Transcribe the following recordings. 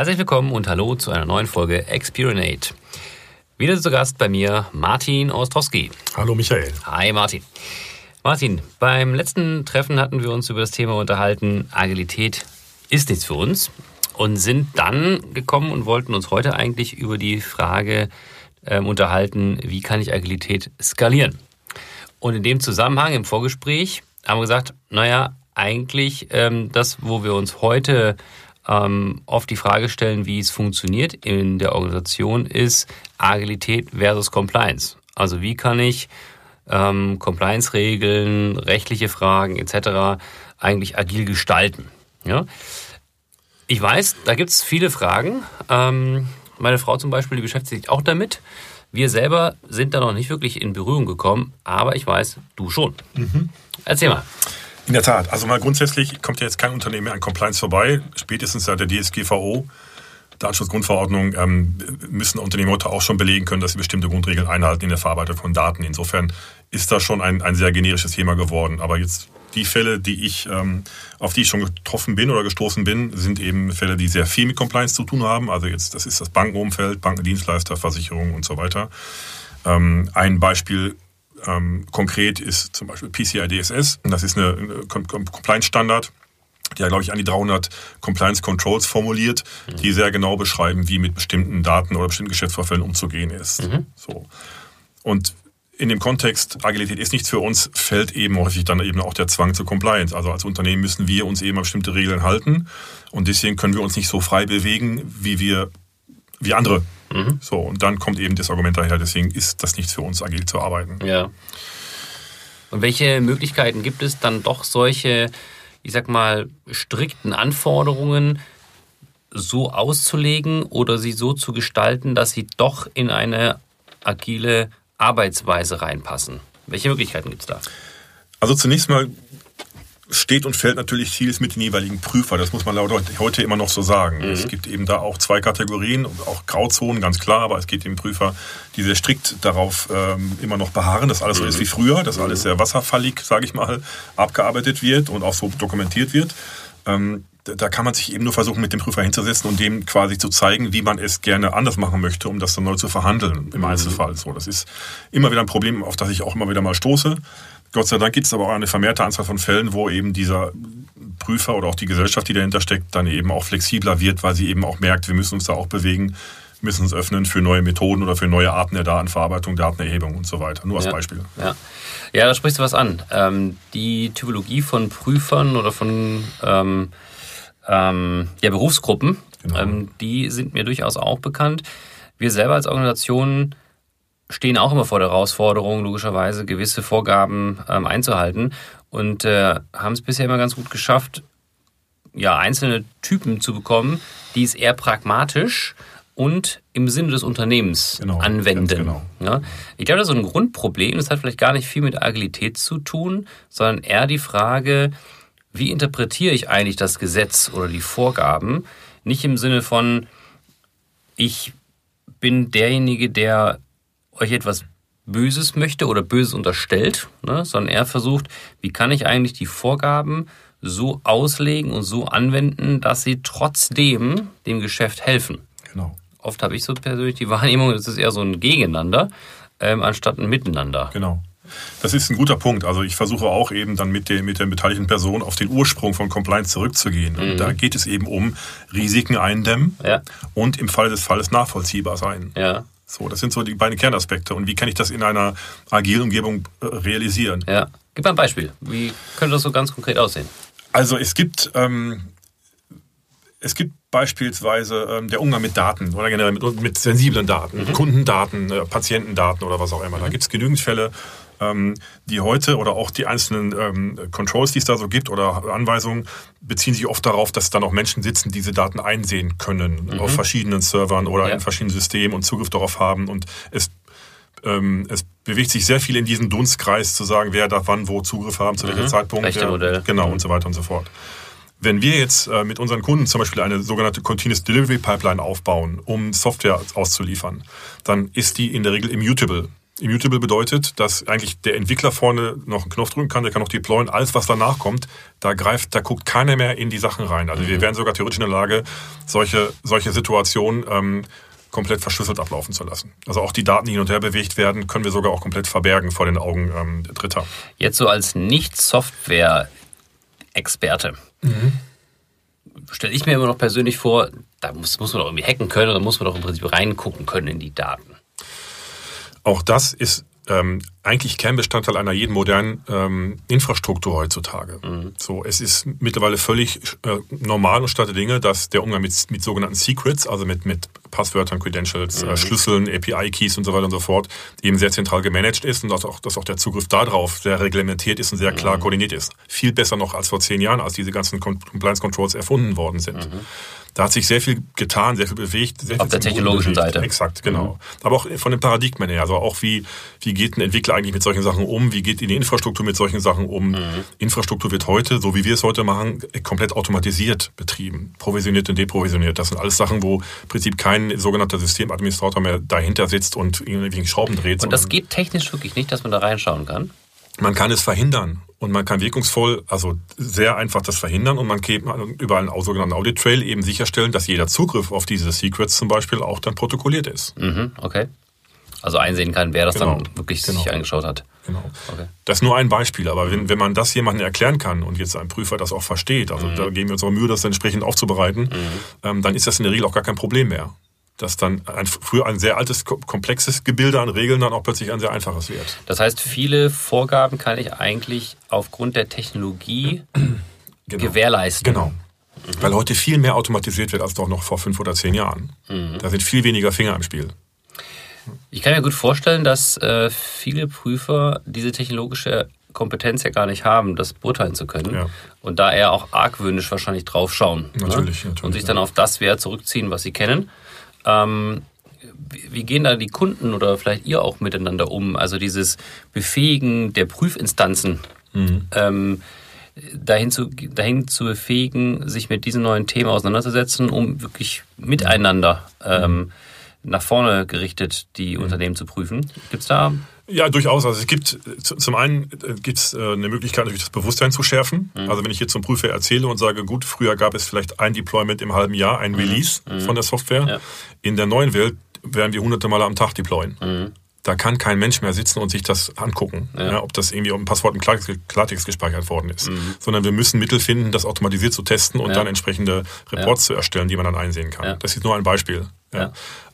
Herzlich willkommen und hallo zu einer neuen Folge Experinate. Wieder zu Gast bei mir Martin Ostrowski. Hallo Michael. Hi Martin. Martin, beim letzten Treffen hatten wir uns über das Thema unterhalten, Agilität ist nichts für uns und sind dann gekommen und wollten uns heute eigentlich über die Frage ähm, unterhalten, wie kann ich Agilität skalieren? Und in dem Zusammenhang im Vorgespräch haben wir gesagt, naja, eigentlich ähm, das, wo wir uns heute ähm, oft die Frage stellen, wie es funktioniert in der Organisation, ist Agilität versus Compliance. Also wie kann ich ähm, Compliance-Regeln, rechtliche Fragen etc. eigentlich agil gestalten? Ja? Ich weiß, da gibt es viele Fragen. Ähm, meine Frau zum Beispiel, die beschäftigt sich auch damit. Wir selber sind da noch nicht wirklich in Berührung gekommen, aber ich weiß, du schon. Mhm. Erzähl mal. In der Tat. Also mal grundsätzlich kommt ja jetzt kein Unternehmen mehr an Compliance vorbei. Spätestens seit der DSGVO, Datenschutzgrundverordnung, ähm, müssen Unternehmen heute auch schon belegen können, dass sie bestimmte Grundregeln einhalten in der Verarbeitung von Daten. Insofern ist das schon ein, ein sehr generisches Thema geworden. Aber jetzt die Fälle, die ich, ähm, auf die ich schon getroffen bin oder gestoßen bin, sind eben Fälle, die sehr viel mit Compliance zu tun haben. Also jetzt, das ist das Bankenumfeld, Bankendienstleister, Versicherungen und so weiter. Ähm, ein Beispiel ähm, konkret ist zum Beispiel PCI DSS. Das ist eine, eine Compliance-Standard, der, glaube ich, an die 300 Compliance Controls formuliert, mhm. die sehr genau beschreiben, wie mit bestimmten Daten oder bestimmten Geschäftsvorfällen umzugehen ist. Mhm. So. Und in dem Kontext, Agilität ist nichts für uns, fällt eben häufig dann eben auch der Zwang zur Compliance. Also als Unternehmen müssen wir uns eben an bestimmte Regeln halten und deswegen können wir uns nicht so frei bewegen, wie wir, wie andere Mhm. So, und dann kommt eben das Argument daher, deswegen ist das nichts für uns, agil zu arbeiten. Ja. Und welche Möglichkeiten gibt es dann doch solche, ich sag mal, strikten Anforderungen so auszulegen oder sie so zu gestalten, dass sie doch in eine agile Arbeitsweise reinpassen? Welche Möglichkeiten gibt es da? Also zunächst mal steht und fällt natürlich vieles mit den jeweiligen Prüfer. Das muss man heute immer noch so sagen. Mhm. Es gibt eben da auch zwei Kategorien, auch Grauzonen, ganz klar, aber es geht eben Prüfer, die sehr strikt darauf ähm, immer noch beharren, dass alles mhm. so ist mhm. wie früher, dass alles mhm. sehr wasserfallig, sage ich mal, abgearbeitet wird und auch so dokumentiert wird. Ähm, da kann man sich eben nur versuchen, mit dem Prüfer hinzusetzen und dem quasi zu zeigen, wie man es gerne anders machen möchte, um das dann neu zu verhandeln im mhm. Einzelfall. So, das ist immer wieder ein Problem, auf das ich auch immer wieder mal stoße. Gott sei Dank gibt es aber auch eine vermehrte Anzahl von Fällen, wo eben dieser Prüfer oder auch die Gesellschaft, die dahinter steckt, dann eben auch flexibler wird, weil sie eben auch merkt, wir müssen uns da auch bewegen, müssen uns öffnen für neue Methoden oder für neue Arten der Datenverarbeitung, Datenerhebung und so weiter. Nur als ja, Beispiel. Ja. ja, da sprichst du was an. Ähm, die Typologie von Prüfern oder von ähm, ähm, ja, Berufsgruppen, genau. Ähm, die sind mir durchaus auch bekannt. Wir selber als Organisation stehen auch immer vor der Herausforderung, logischerweise gewisse Vorgaben ähm, einzuhalten und äh, haben es bisher immer ganz gut geschafft, ja, einzelne Typen zu bekommen, die es eher pragmatisch und im Sinne des Unternehmens genau, anwenden. Genau. Ja, ich glaube, das ist so ein Grundproblem. Das hat vielleicht gar nicht viel mit Agilität zu tun, sondern eher die Frage, wie interpretiere ich eigentlich das Gesetz oder die Vorgaben? Nicht im Sinne von, ich bin derjenige, der euch etwas Böses möchte oder Böses unterstellt, ne, sondern er versucht, wie kann ich eigentlich die Vorgaben so auslegen und so anwenden, dass sie trotzdem dem Geschäft helfen. Genau. Oft habe ich so persönlich die Wahrnehmung, es ist eher so ein Gegeneinander, ähm, anstatt ein Miteinander. Genau. Das ist ein guter Punkt. Also ich versuche auch eben dann mit der, mit der beteiligten Person auf den Ursprung von Compliance zurückzugehen. Mhm. Und da geht es eben um Risiken eindämmen ja. und im Fall des Falles nachvollziehbar sein. Ja. So, das sind so die beiden Kernaspekte. Und wie kann ich das in einer agilen Umgebung äh, realisieren? Ja. Gib mal ein Beispiel. Wie könnte das so ganz konkret aussehen? Also es gibt, ähm, es gibt beispielsweise ähm, der Umgang mit Daten oder generell mit, mit sensiblen Daten, mhm. Kundendaten, äh, Patientendaten oder was auch immer. Da mhm. gibt es genügend Fälle, die heute oder auch die einzelnen ähm, Controls, die es da so gibt oder Anweisungen, beziehen sich oft darauf, dass da noch Menschen sitzen, die diese Daten einsehen können mhm. auf verschiedenen Servern oder ja. in verschiedenen Systemen und Zugriff darauf haben. Und es ähm, es bewegt sich sehr viel in diesem Dunstkreis zu sagen, wer darf wann wo Zugriff haben, zu mhm. welchem Zeitpunkt. Rechte Modell. Genau mhm. und so weiter und so fort. Wenn wir jetzt äh, mit unseren Kunden zum Beispiel eine sogenannte Continuous Delivery Pipeline aufbauen, um Software auszuliefern, dann ist die in der Regel immutable. Immutable bedeutet, dass eigentlich der Entwickler vorne noch einen Knopf drücken kann, der kann noch deployen. Alles, was danach kommt, da greift, da guckt keiner mehr in die Sachen rein. Also mhm. wir wären sogar theoretisch in der Lage, solche, solche Situationen ähm, komplett verschlüsselt ablaufen zu lassen. Also auch die Daten, die hin und her bewegt werden, können wir sogar auch komplett verbergen vor den Augen ähm, Dritter. Jetzt so als Nicht-Software-Experte. Mhm. Stelle ich mir immer noch persönlich vor, da muss, muss man doch irgendwie hacken können oder muss man doch im Prinzip reingucken können in die Daten. Auch das ist ähm, eigentlich Kernbestandteil einer jeden modernen ähm, Infrastruktur heutzutage. Mhm. So, es ist mittlerweile völlig äh, normal und statt Dinge, dass der Umgang mit, mit sogenannten Secrets, also mit, mit Passwörtern, Credentials, äh, mhm. äh, Schlüsseln, API-Keys und so weiter und so fort, eben sehr zentral gemanagt ist und dass auch, dass auch der Zugriff darauf sehr reglementiert ist und sehr klar mhm. koordiniert ist. Viel besser noch als vor zehn Jahren, als diese ganzen Compliance Controls erfunden worden sind. Mhm. Da hat sich sehr viel getan, sehr viel bewegt. Sehr Auf viel der technologischen bewegt. Seite. Exakt, genau. Mhm. Aber auch von den Paradigmen her. Also auch wie, wie geht ein Entwickler eigentlich mit solchen Sachen um? Wie geht die Infrastruktur mit solchen Sachen um? Mhm. Infrastruktur wird heute, so wie wir es heute machen, komplett automatisiert betrieben. Provisioniert und deprovisioniert. Das sind alles Sachen, wo im Prinzip kein sogenannter Systemadministrator mehr dahinter sitzt und irgendwie Schrauben dreht. Und das geht technisch wirklich nicht, dass man da reinschauen kann? Man kann es verhindern und man kann wirkungsvoll, also sehr einfach das verhindern und man kann über einen sogenannten Audit Trail eben sicherstellen, dass jeder Zugriff auf diese Secrets zum Beispiel auch dann protokolliert ist. Mhm, okay. Also einsehen kann, wer das genau, dann wirklich genau. sich angeschaut hat. Genau. Okay. Das ist nur ein Beispiel, aber wenn, wenn man das jemandem erklären kann und jetzt ein Prüfer das auch versteht, also mhm. da geben wir uns auch Mühe, das entsprechend aufzubereiten, mhm. ähm, dann ist das in der Regel auch gar kein Problem mehr dass dann ein, früher ein sehr altes, komplexes Gebilde an Regeln dann auch plötzlich ein sehr einfaches wird. Das heißt, viele Vorgaben kann ich eigentlich aufgrund der Technologie genau. gewährleisten. Genau. Mhm. Weil heute viel mehr automatisiert wird als doch noch vor fünf oder zehn Jahren. Mhm. Da sind viel weniger Finger im Spiel. Ich kann mir gut vorstellen, dass äh, viele Prüfer diese technologische Kompetenz ja gar nicht haben, das beurteilen zu können. Ja. Und da eher auch argwöhnisch wahrscheinlich drauf schauen. Natürlich, ne? natürlich. Und sich dann auf das Wert zurückziehen, was sie kennen. Ähm, wie gehen da die Kunden oder vielleicht ihr auch miteinander um? Also dieses Befähigen der Prüfinstanzen, mhm. ähm, dahin, zu, dahin zu befähigen, sich mit diesen neuen Themen auseinanderzusetzen, um wirklich miteinander ähm, nach vorne gerichtet die mhm. Unternehmen zu prüfen. Gibt es da ja, durchaus. Also es gibt zum einen äh, gibt es äh, eine Möglichkeit, natürlich das Bewusstsein zu schärfen. Mhm. Also wenn ich jetzt zum Prüfer erzähle und sage, gut, früher gab es vielleicht ein Deployment im halben Jahr, ein mhm. Release mhm. von der Software. Ja. In der neuen Welt werden wir hunderte Male am Tag deployen. Mhm da kann kein Mensch mehr sitzen und sich das angucken, ja. Ja, ob das irgendwie auf dem Passwort im Klartext gespeichert worden ist. Mhm. Sondern wir müssen Mittel finden, das automatisiert zu testen und ja. dann entsprechende Reports zu erstellen, die man dann einsehen kann. Das ist nur ein Beispiel.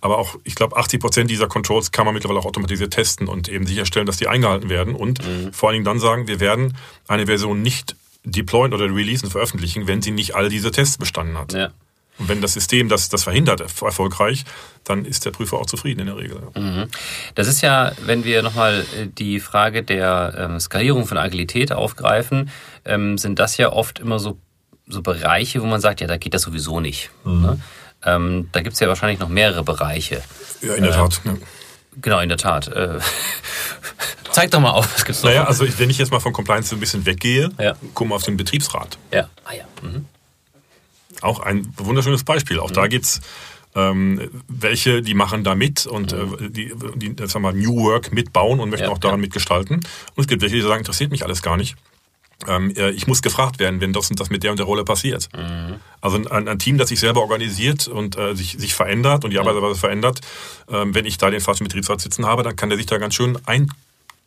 Aber auch, ich glaube, 80 Prozent dieser Controls kann man mittlerweile auch automatisiert testen und eben sicherstellen, dass die eingehalten werden und mhm. vor allen Dingen dann sagen, wir werden eine Version nicht deployen oder releasen, veröffentlichen, wenn sie nicht all diese Tests bestanden hat. Und wenn das System das, das verhindert erfolgreich, dann ist der Prüfer auch zufrieden in der Regel. Mhm. Das ist ja, wenn wir nochmal äh, die Frage der ähm, Skalierung von Agilität aufgreifen, ähm, sind das ja oft immer so, so Bereiche, wo man sagt, ja, da geht das sowieso nicht. Mhm. Ne? Ähm, da gibt es ja wahrscheinlich noch mehrere Bereiche. Ja, in der äh, Tat. Ja. Genau, in der Tat. Äh, zeig doch mal auf, was gibt's noch? Naja, also wenn ich jetzt mal von Compliance ein bisschen weggehe, ja. gucken wir auf den Betriebsrat. Ja. Ah ja. Mhm. Auch ein wunderschönes Beispiel. Auch mhm. da geht's ähm, welche, die machen da mit und äh, die, die sagen wir, New Work mitbauen und möchten ja, auch daran ja. mitgestalten. Und es gibt welche, die sagen, interessiert mich alles gar nicht. Ähm, äh, ich muss gefragt werden, wenn das und das mit der und der Rolle passiert. Mhm. Also ein, ein, Team, das sich selber organisiert und äh, sich, sich verändert und die Arbeitsweise mhm. verändert, ähm, wenn ich da den falschen Betriebsrat sitzen habe, dann kann der sich da ganz schön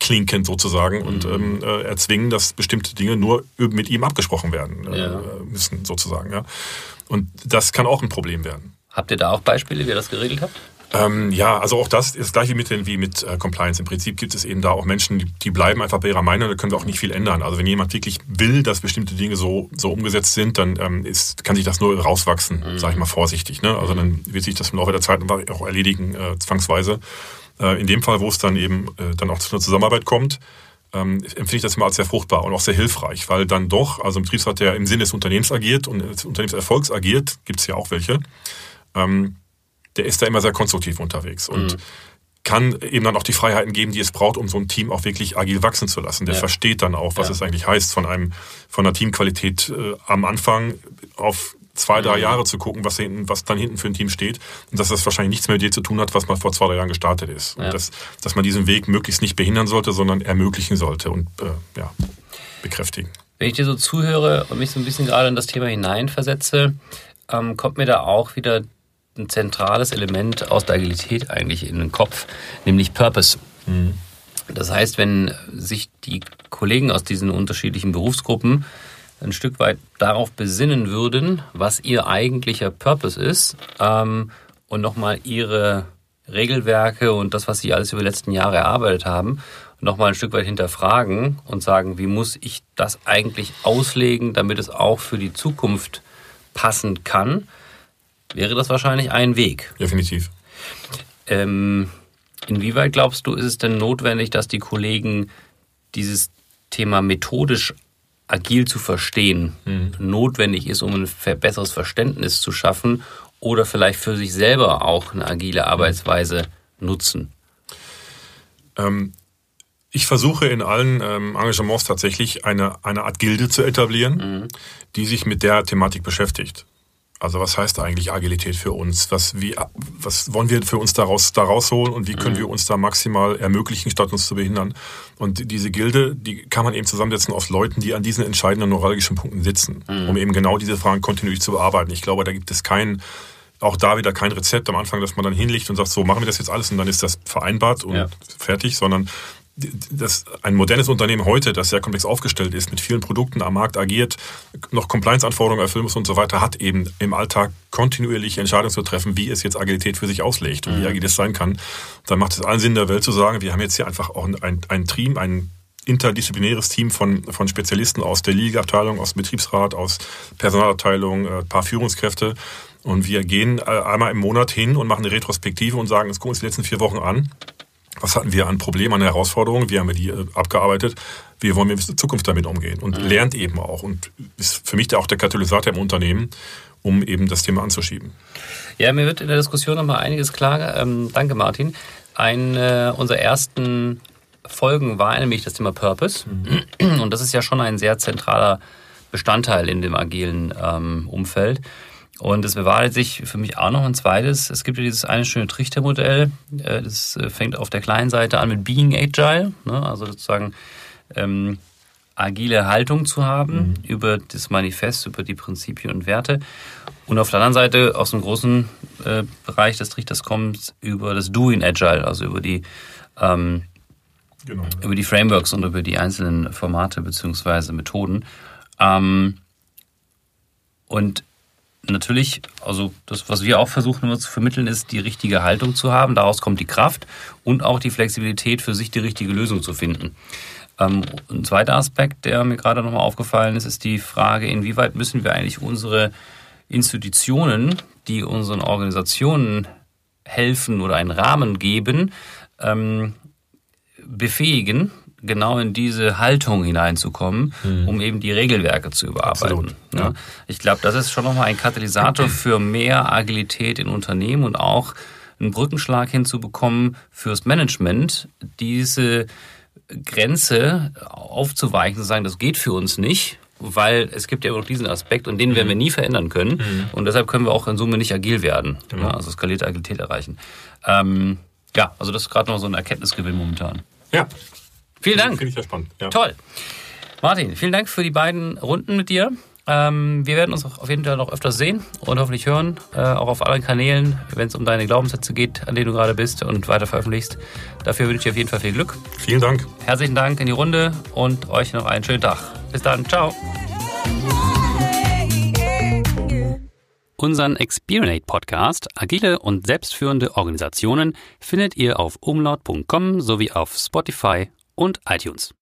einklinken sozusagen mhm. und ähm, äh, erzwingen, dass bestimmte Dinge nur mit ihm abgesprochen werden äh, ja. müssen sozusagen. Ja. Und das kann auch ein Problem werden. Habt ihr da auch Beispiele, wie ihr das geregelt habt? Ähm, ja, also auch das ist das gleiche mit, wie mit äh, Compliance. Im Prinzip gibt es eben da auch Menschen, die, die bleiben einfach bei ihrer Meinung, da können wir auch nicht viel ändern. Also wenn jemand wirklich will, dass bestimmte Dinge so, so umgesetzt sind, dann ähm, ist, kann sich das nur rauswachsen, mhm. sage ich mal vorsichtig. Ne? Also dann wird sich das im Laufe der Zeit auch erledigen, äh, zwangsweise. Äh, in dem Fall, wo es dann eben äh, dann auch zu einer Zusammenarbeit kommt, ähm, empfinde ich das immer als sehr fruchtbar und auch sehr hilfreich, weil dann doch, also ein Betriebsrat, der im Sinne des Unternehmens agiert und des Unternehmenserfolgs agiert, gibt es ja auch welche, ähm, der ist da immer sehr konstruktiv unterwegs und mhm. kann eben dann auch die Freiheiten geben, die es braucht, um so ein Team auch wirklich agil wachsen zu lassen. Der ja. versteht dann auch, was ja. es eigentlich heißt, von einem von einer Teamqualität äh, am Anfang auf zwei, drei mhm. Jahre zu gucken, was, hinten, was dann hinten für ein Team steht und dass das wahrscheinlich nichts mehr mit dir zu tun hat, was man vor zwei, drei Jahren gestartet ist. Ja. Und dass, dass man diesen Weg möglichst nicht behindern sollte, sondern ermöglichen sollte und äh, ja, bekräftigen. Wenn ich dir so zuhöre und mich so ein bisschen gerade in das Thema hineinversetze, ähm, kommt mir da auch wieder ein zentrales Element aus der Agilität eigentlich in den Kopf, nämlich Purpose. Mhm. Das heißt, wenn sich die Kollegen aus diesen unterschiedlichen Berufsgruppen ein Stück weit darauf besinnen würden, was ihr eigentlicher Purpose ist ähm, und nochmal ihre Regelwerke und das, was sie alles über die letzten Jahre erarbeitet haben, nochmal ein Stück weit hinterfragen und sagen, wie muss ich das eigentlich auslegen, damit es auch für die Zukunft passen kann, wäre das wahrscheinlich ein Weg. Definitiv. Ähm, inwieweit glaubst du, ist es denn notwendig, dass die Kollegen dieses Thema methodisch agil zu verstehen mhm. notwendig ist, um ein besseres Verständnis zu schaffen oder vielleicht für sich selber auch eine agile Arbeitsweise nutzen? Ähm, ich versuche in allen ähm, Engagements tatsächlich eine, eine Art Gilde zu etablieren, mhm. die sich mit der Thematik beschäftigt. Also was heißt eigentlich Agilität für uns? Was, wie, was wollen wir für uns daraus, da rausholen und wie können mhm. wir uns da maximal ermöglichen, statt uns zu behindern? Und diese Gilde, die kann man eben zusammensetzen aus Leuten, die an diesen entscheidenden neuralgischen Punkten sitzen, mhm. um eben genau diese Fragen kontinuierlich zu bearbeiten. Ich glaube, da gibt es keinen, auch da wieder kein Rezept am Anfang, dass man dann hinlegt und sagt, so machen wir das jetzt alles und dann ist das vereinbart und ja. fertig, sondern das, ein modernes Unternehmen heute, das sehr komplex aufgestellt ist, mit vielen Produkten am Markt agiert, noch Compliance-Anforderungen erfüllen muss und so weiter, hat eben im Alltag kontinuierlich Entscheidungen zu treffen, wie es jetzt Agilität für sich auslegt und mhm. wie agil es sein kann. Dann macht es allen Sinn der Welt zu sagen, wir haben jetzt hier einfach auch ein, ein Team, ein interdisziplinäres Team von, von Spezialisten aus der Ligaabteilung, aus dem Betriebsrat, aus Personalabteilung, ein äh, paar Führungskräfte. Und wir gehen äh, einmal im Monat hin und machen eine Retrospektive und sagen, jetzt gucken wir uns die letzten vier Wochen an was hatten wir an Problemen, an Herausforderungen, wie haben wir die äh, abgearbeitet, wie wollen wir in Zukunft damit umgehen und mhm. lernt eben auch und ist für mich auch der Katalysator im Unternehmen, um eben das Thema anzuschieben. Ja, mir wird in der Diskussion nochmal einiges klar. Ähm, danke, Martin. Eine unserer ersten Folgen war nämlich das Thema Purpose. Mhm. Und das ist ja schon ein sehr zentraler Bestandteil in dem agilen ähm, Umfeld. Und es bewahrheitet sich für mich auch noch ein zweites. Es gibt ja dieses eine schöne Trichtermodell. Äh, das äh, fängt auf der kleinen Seite an mit Being Agile, ne? also sozusagen ähm, agile Haltung zu haben mhm. über das Manifest, über die Prinzipien und Werte. Und auf der anderen Seite aus dem großen äh, Bereich des Trichters kommt über das Doing Agile, also über die ähm, genau. über die Frameworks und über die einzelnen Formate beziehungsweise Methoden. Ähm, und natürlich, also das, was wir auch versuchen immer zu vermitteln, ist die richtige Haltung zu haben. Daraus kommt die Kraft und auch die Flexibilität, für sich die richtige Lösung zu finden. Ähm, ein zweiter Aspekt, der mir gerade nochmal aufgefallen ist, ist die Frage, inwieweit müssen wir eigentlich unsere Institutionen, die unseren Organisationen helfen oder einen Rahmen geben, ähm, befähigen, genau in diese Haltung hineinzukommen, mhm. um eben die Regelwerke zu überarbeiten. Ja. Ich glaube, das ist schon nochmal ein Katalysator für mehr Agilität in Unternehmen und auch einen Brückenschlag hinzubekommen fürs Management, diese Grenze aufzuweichen, zu sagen, das geht für uns nicht, weil es gibt ja immer noch diesen Aspekt und den werden wir mhm. nie verändern können mhm. und deshalb können wir auch in Summe nicht agil werden, genau. ja, also skalierte Agilität erreichen. Ähm, ja, also das ist gerade noch so ein Erkenntnisgewinn momentan. Ja, Vielen Dank. Finde ich sehr spannend. Ja. Toll. Martin, vielen Dank für die beiden Runden mit dir. Ähm, wir werden uns auf jeden Fall noch öfters sehen und hoffentlich hören, äh, auch auf allen Kanälen, wenn es um deine Glaubenssätze geht, an denen du gerade bist und weiter veröffentlichst. Dafür wünsche ich dir auf jeden Fall viel Glück. Vielen Dank. Herzlichen Dank in die Runde und euch noch einen schönen Tag. Bis dann. Ciao. Unseren Experience Podcast Agile und selbstführende Organisationen findet ihr auf umlaut.com sowie auf Spotify und iTunes.